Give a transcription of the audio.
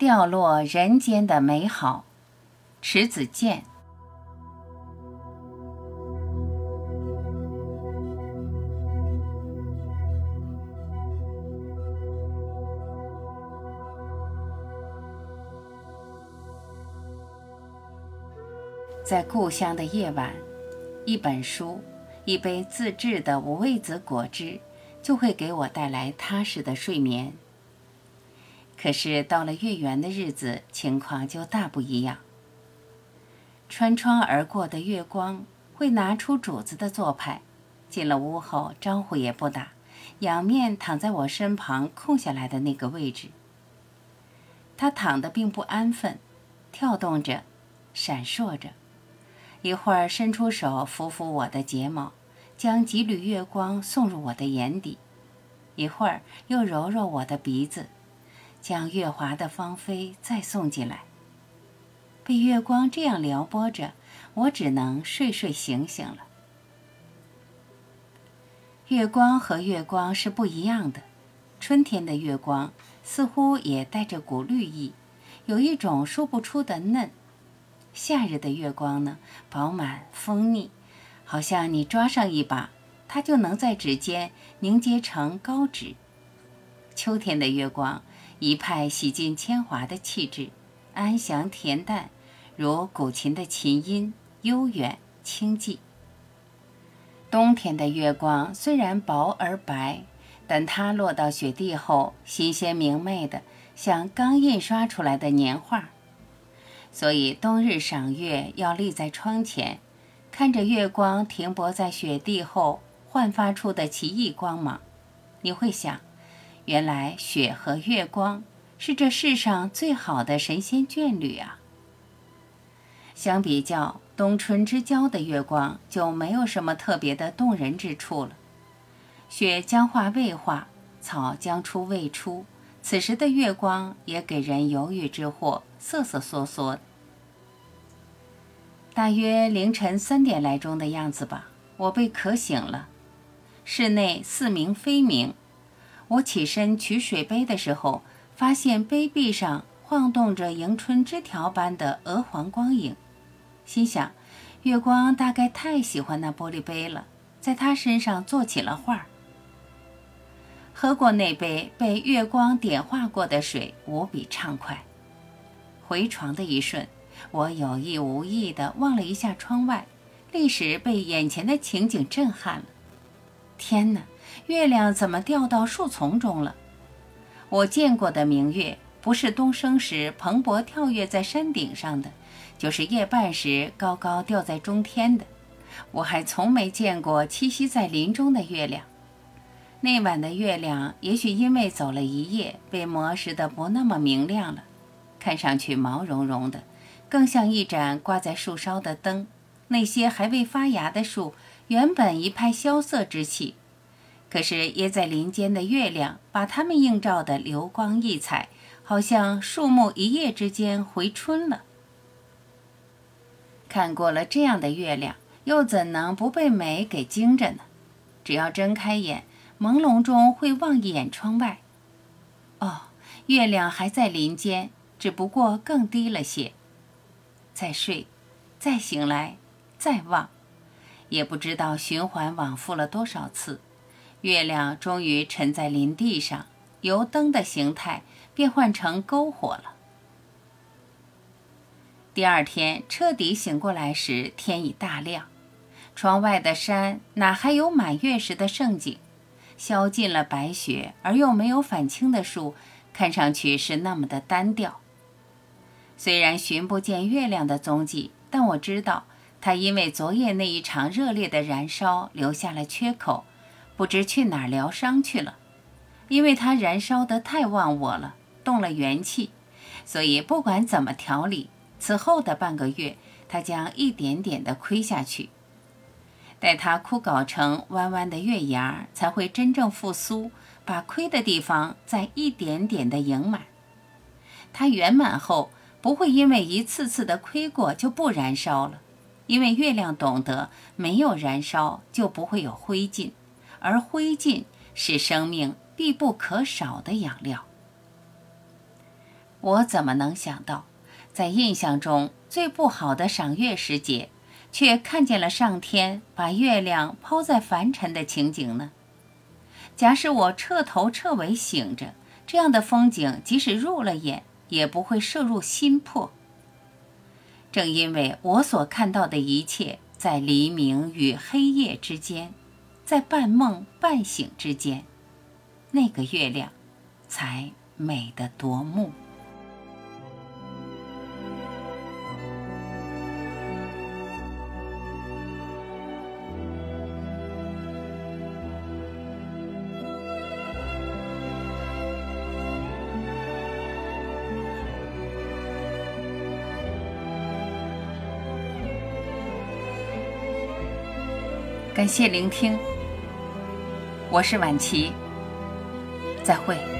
掉落人间的美好，迟子建。在故乡的夜晚，一本书，一杯自制的五味子果汁，就会给我带来踏实的睡眠。可是到了月圆的日子，情况就大不一样。穿窗而过的月光会拿出主子的做派，进了屋后招呼也不打，仰面躺在我身旁空下来的那个位置。他躺得并不安分，跳动着，闪烁着。一会儿伸出手抚抚我的睫毛，将几缕月光送入我的眼底；一会儿又揉揉我的鼻子，将月华的芳菲再送进来。被月光这样撩拨着，我只能睡睡醒醒了。月光和月光是不一样的，春天的月光似乎也带着股绿意，有一种说不出的嫩。夏日的月光呢，饱满丰腻，好像你抓上一把，它就能在指尖凝结成膏脂。秋天的月光，一派洗尽铅华的气质，安详恬淡，如古琴的琴音，悠远清寂。冬天的月光虽然薄而白，但它落到雪地后，新鲜明媚的，像刚印刷出来的年画。所以冬日赏月要立在窗前，看着月光停泊在雪地后焕发出的奇异光芒，你会想，原来雪和月光是这世上最好的神仙眷侣啊。相比较冬春之交的月光，就没有什么特别的动人之处了。雪将化未化，草将出未出。此时的月光也给人犹豫之惑，瑟瑟缩缩。大约凌晨三点来钟的样子吧，我被渴醒了。室内似明非明，我起身取水杯的时候，发现杯壁上晃动着迎春枝条般的鹅黄光影，心想，月光大概太喜欢那玻璃杯了，在它身上做起了画。喝过那杯被月光点化过的水，无比畅快。回床的一瞬，我有意无意地望了一下窗外，立时被眼前的情景震撼了。天哪，月亮怎么掉到树丛中了？我见过的明月，不是东升时蓬勃跳跃在山顶上的，就是夜半时高高吊在中天的。我还从没见过栖息在林中的月亮。那晚的月亮，也许因为走了一夜，被磨蚀得不那么明亮了，看上去毛茸茸的，更像一盏挂在树梢的灯。那些还未发芽的树，原本一派萧瑟之气，可是掖在林间的月亮，把它们映照得流光溢彩，好像树木一夜之间回春了。看过了这样的月亮，又怎能不被美给惊着呢？只要睁开眼。朦胧中会望一眼窗外，哦，月亮还在林间，只不过更低了些。再睡，再醒来，再望，也不知道循环往复了多少次，月亮终于沉在林地上，由灯的形态变换成篝火了。第二天彻底醒过来时，天已大亮，窗外的山哪还有满月时的盛景？消尽了白雪，而又没有返青的树，看上去是那么的单调。虽然寻不见月亮的踪迹，但我知道它因为昨夜那一场热烈的燃烧留下了缺口，不知去哪儿疗伤去了。因为它燃烧得太忘我了，动了元气，所以不管怎么调理，此后的半个月，它将一点点地亏下去。待它枯槁成弯弯的月牙，才会真正复苏，把亏的地方再一点点的盈满。它圆满后，不会因为一次次的亏过就不燃烧了，因为月亮懂得，没有燃烧就不会有灰烬，而灰烬是生命必不可少的养料。我怎么能想到，在印象中最不好的赏月时节，却看见了上天把月亮抛在凡尘的情景呢？假使我彻头彻尾醒着，这样的风景即使入了眼，也不会摄入心魄。正因为我所看到的一切，在黎明与黑夜之间，在半梦半醒之间，那个月亮，才美得夺目。感谢聆听，我是晚琪，再会。